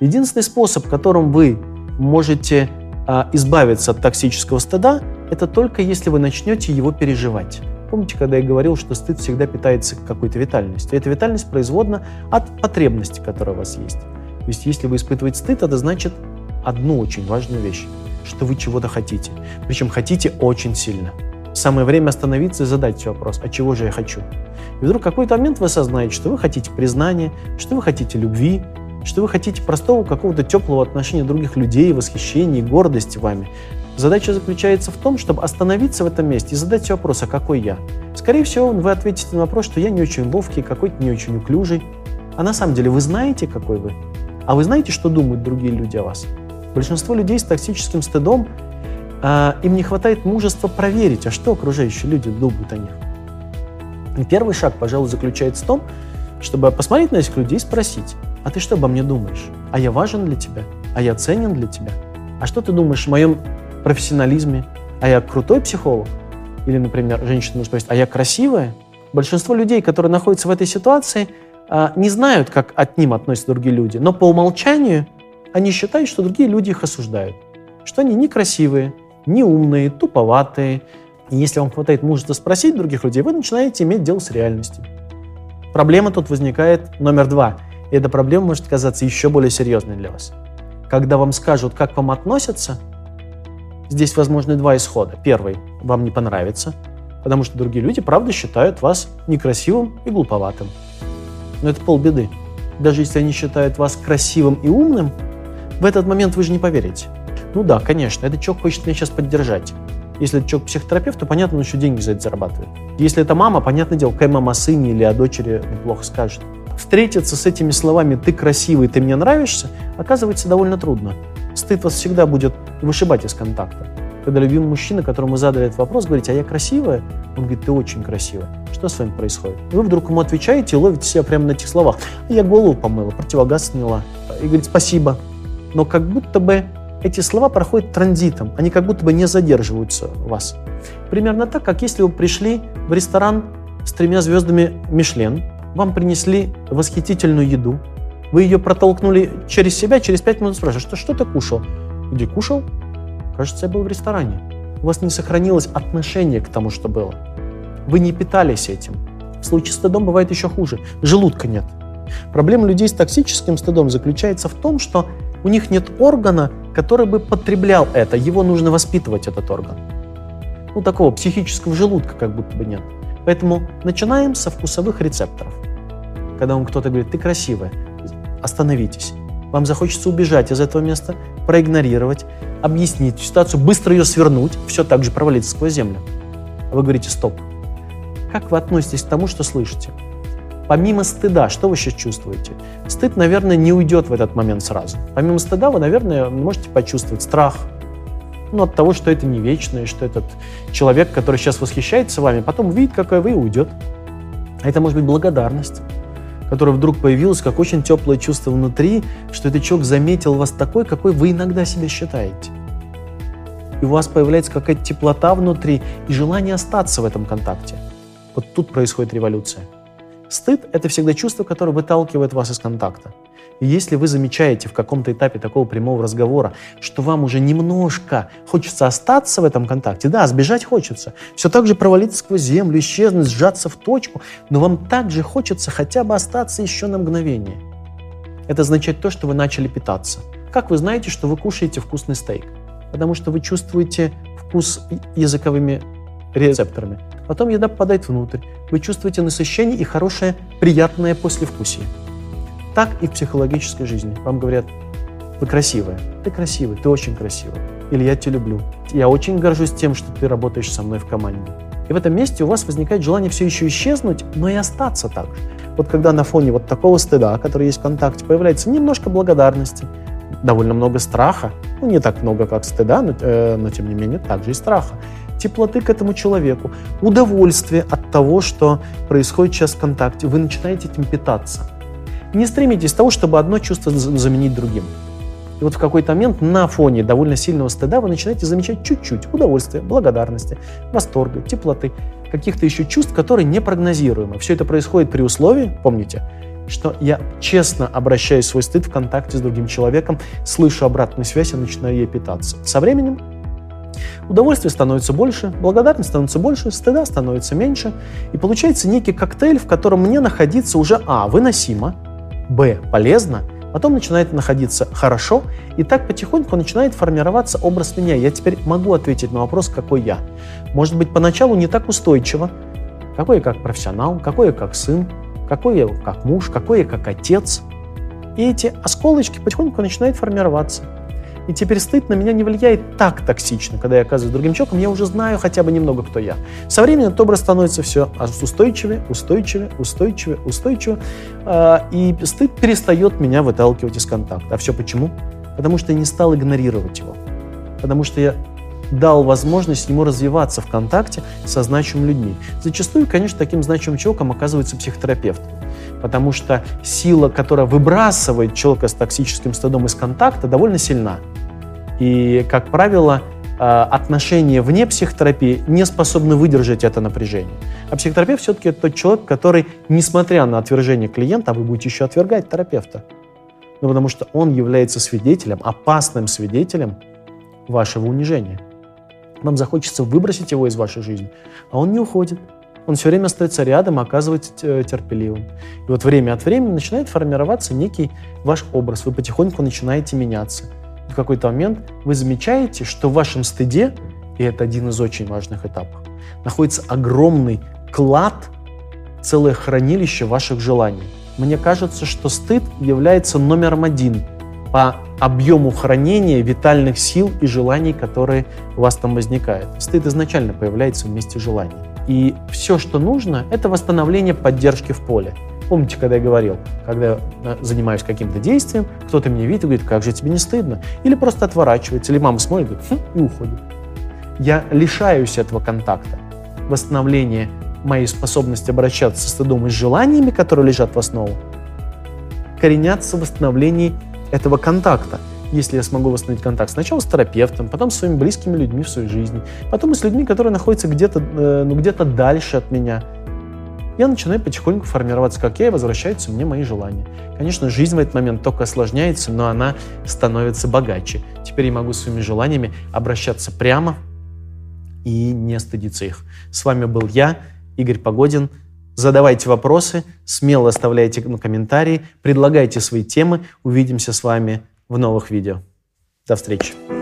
Единственный способ, которым вы можете а, избавиться от токсического стыда, это только если вы начнете его переживать. Помните, когда я говорил, что стыд всегда питается какой-то витальностью? Эта витальность производна от потребности, которая у вас есть. То есть, если вы испытываете стыд, это значит одну очень важную вещь, что вы чего-то хотите. Причем хотите очень сильно. Самое время остановиться и задать себе вопрос, а чего же я хочу? И вдруг в какой-то момент вы осознаете, что вы хотите признания, что вы хотите любви, что вы хотите простого какого-то теплого отношения других людей, восхищения, гордости вами. Задача заключается в том, чтобы остановиться в этом месте и задать себе вопрос, а какой я? Скорее всего, вы ответите на вопрос, что я не очень ловкий, какой-то не очень уклюжий. А на самом деле вы знаете, какой вы? А вы знаете, что думают другие люди о вас? Большинство людей с токсическим стыдом, э, им не хватает мужества проверить, а что окружающие люди думают о них. И первый шаг, пожалуй, заключается в том, чтобы посмотреть на этих людей и спросить, а ты что обо мне думаешь? А я важен для тебя? А я ценен для тебя? А что ты думаешь о моем профессионализме? А я крутой психолог? Или, например, женщина может спросить, а я красивая? Большинство людей, которые находятся в этой ситуации, а, не знают, как от ним относятся другие люди, но по умолчанию они считают, что другие люди их осуждают, что они некрасивые, неумные, туповатые. И если вам хватает мужества спросить других людей, вы начинаете иметь дело с реальностью. Проблема тут возникает номер два – и эта проблема может казаться еще более серьезной для вас. Когда вам скажут, как вам относятся, здесь возможны два исхода. Первый – вам не понравится, потому что другие люди, правда, считают вас некрасивым и глуповатым. Но это полбеды. Даже если они считают вас красивым и умным, в этот момент вы же не поверите. Ну да, конечно, этот человек хочет меня сейчас поддержать. Если это человек психотерапевт, то понятно, он еще деньги за это зарабатывает. Если это мама, понятное дело, какая мама о сыне или о дочери плохо скажет встретиться с этими словами «ты красивый, ты мне нравишься» оказывается довольно трудно. Стыд вас всегда будет вышибать из контакта. Когда любимый мужчина, которому задали этот вопрос, говорит, а я красивая? Он говорит, ты очень красивая. Что с вами происходит? Вы вдруг ему отвечаете и ловите себя прямо на этих словах. Я голову помыла, противогаз сняла. И говорит, спасибо. Но как будто бы эти слова проходят транзитом, они как будто бы не задерживаются у вас. Примерно так, как если вы пришли в ресторан с тремя звездами Мишлен, вам принесли восхитительную еду, вы ее протолкнули через себя, через пять минут спрашиваешь, что, что ты кушал? Где кушал? Кажется, я был в ресторане. У вас не сохранилось отношение к тому, что было. Вы не питались этим. В случае стыдом бывает еще хуже. Желудка нет. Проблема людей с токсическим стыдом заключается в том, что у них нет органа, который бы потреблял это. Его нужно воспитывать, этот орган. Ну, такого психического желудка как будто бы нет. Поэтому начинаем со вкусовых рецепторов. Когда вам кто-то говорит, ты красивая, остановитесь. Вам захочется убежать из этого места, проигнорировать, объяснить ситуацию, быстро ее свернуть, все так же провалиться сквозь землю. А вы говорите, стоп. Как вы относитесь к тому, что слышите? Помимо стыда, что вы сейчас чувствуете? Стыд, наверное, не уйдет в этот момент сразу. Помимо стыда вы, наверное, можете почувствовать страх, ну, от того, что это не вечное, что этот человек, который сейчас восхищается вами, потом увидит, какая вы, и уйдет. А это может быть благодарность, которая вдруг появилась, как очень теплое чувство внутри, что этот человек заметил вас такой, какой вы иногда себя считаете. И у вас появляется какая-то теплота внутри и желание остаться в этом контакте. Вот тут происходит революция. Стыд – это всегда чувство, которое выталкивает вас из контакта. Если вы замечаете в каком-то этапе такого прямого разговора, что вам уже немножко хочется остаться в этом контакте, да, сбежать хочется, все так же провалиться сквозь землю, исчезнуть, сжаться в точку, но вам также хочется хотя бы остаться еще на мгновение. Это означает то, что вы начали питаться. Как вы знаете, что вы кушаете вкусный стейк? Потому что вы чувствуете вкус языковыми рецепторами. Потом еда попадает внутрь. Вы чувствуете насыщение и хорошее, приятное послевкусие так и в психологической жизни. Вам говорят, вы красивая, ты красивый, ты очень красивый. Или я тебя люблю. Я очень горжусь тем, что ты работаешь со мной в команде. И в этом месте у вас возникает желание все еще исчезнуть, но и остаться так же. Вот когда на фоне вот такого стыда, который есть в контакте, появляется немножко благодарности, довольно много страха, ну не так много, как стыда, но, э, но тем не менее также и страха, теплоты к этому человеку, удовольствие от того, что происходит сейчас в контакте, вы начинаете этим питаться – не стремитесь тому, чтобы одно чувство заменить другим. И вот в какой-то момент на фоне довольно сильного стыда вы начинаете замечать чуть-чуть удовольствия, благодарности, восторга, теплоты, каких-то еще чувств, которые непрогнозируемы. Все это происходит при условии, помните, что я честно обращаю свой стыд в контакте с другим человеком, слышу обратную связь и начинаю ей питаться. Со временем удовольствие становится больше, благодарность становится больше, стыда становится меньше, и получается некий коктейль, в котором мне находиться уже а. выносимо, б. полезно, потом начинает находиться хорошо, и так потихоньку начинает формироваться образ меня. Я теперь могу ответить на вопрос, какой я. Может быть, поначалу не так устойчиво, какой я как профессионал, какой я как сын, какой я как муж, какой я как отец. И эти осколочки потихоньку начинают формироваться. И теперь стыд на меня не влияет так токсично, когда я оказываюсь другим человеком, я уже знаю хотя бы немного, кто я. Со временем этот образ становится все устойчивее, устойчивее, устойчивее, устойчивее, а, и стыд перестает меня выталкивать из контакта. А все почему? Потому что я не стал игнорировать его. Потому что я дал возможность ему развиваться в контакте со значимыми людьми. Зачастую, конечно, таким значимым человеком оказывается психотерапевт, потому что сила, которая выбрасывает человека с токсическим стыдом из контакта, довольно сильна. И, как правило, э, отношения вне психотерапии не способны выдержать это напряжение. А психотерапевт все-таки это тот человек, который, несмотря на отвержение клиента, а вы будете еще отвергать терапевта, ну, потому что он является свидетелем, опасным свидетелем вашего унижения. Вам захочется выбросить его из вашей жизни, а он не уходит. Он все время остается рядом, оказывается терпеливым. И вот время от времени начинает формироваться некий ваш образ. Вы потихоньку начинаете меняться. В какой-то момент вы замечаете, что в вашем стыде, и это один из очень важных этапов, находится огромный клад, целое хранилище ваших желаний. Мне кажется, что стыд является номером один – по объему хранения витальных сил и желаний, которые у вас там возникают. Стыд изначально появляется вместе желаний. И все, что нужно, это восстановление поддержки в поле. Помните, когда я говорил, когда э, занимаюсь каким-то действием, кто-то меня видит и говорит, как же тебе не стыдно? Или просто отворачивается, или мама смотрит говорит, хм, и уходит. Я лишаюсь этого контакта. Восстановление моей способности обращаться со стыдом и с желаниями, которые лежат в основу, коренятся в восстановлении этого контакта. Если я смогу восстановить контакт сначала с терапевтом, потом с своими близкими людьми в своей жизни, потом и с людьми, которые находятся где-то э, ну, где дальше от меня, я начинаю потихоньку формироваться, как я, и возвращаются мне мои желания. Конечно, жизнь в этот момент только осложняется, но она становится богаче. Теперь я могу своими желаниями обращаться прямо и не стыдиться их. С вами был я, Игорь Погодин. Задавайте вопросы, смело оставляйте комментарии, предлагайте свои темы. Увидимся с вами в новых видео. До встречи.